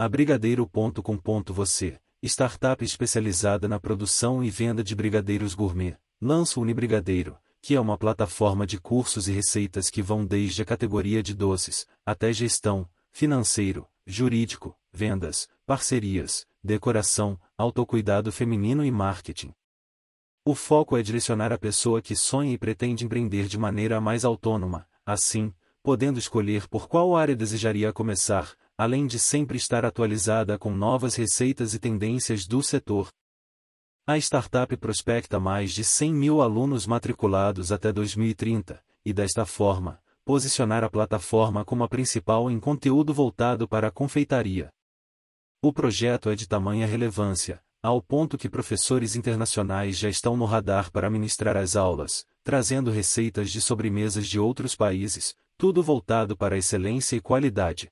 A Brigadeiro.com. Você, startup especializada na produção e venda de brigadeiros gourmet, lança o Unibrigadeiro, que é uma plataforma de cursos e receitas que vão desde a categoria de doces, até gestão, financeiro, jurídico, vendas, parcerias, decoração, autocuidado feminino e marketing. O foco é direcionar a pessoa que sonha e pretende empreender de maneira mais autônoma, assim, podendo escolher por qual área desejaria começar, além de sempre estar atualizada com novas receitas e tendências do setor. A startup prospecta mais de 100 mil alunos matriculados até 2030, e desta forma, posicionar a plataforma como a principal em conteúdo voltado para a confeitaria. O projeto é de tamanha relevância, ao ponto que professores internacionais já estão no radar para ministrar as aulas, trazendo receitas de sobremesas de outros países, tudo voltado para excelência e qualidade.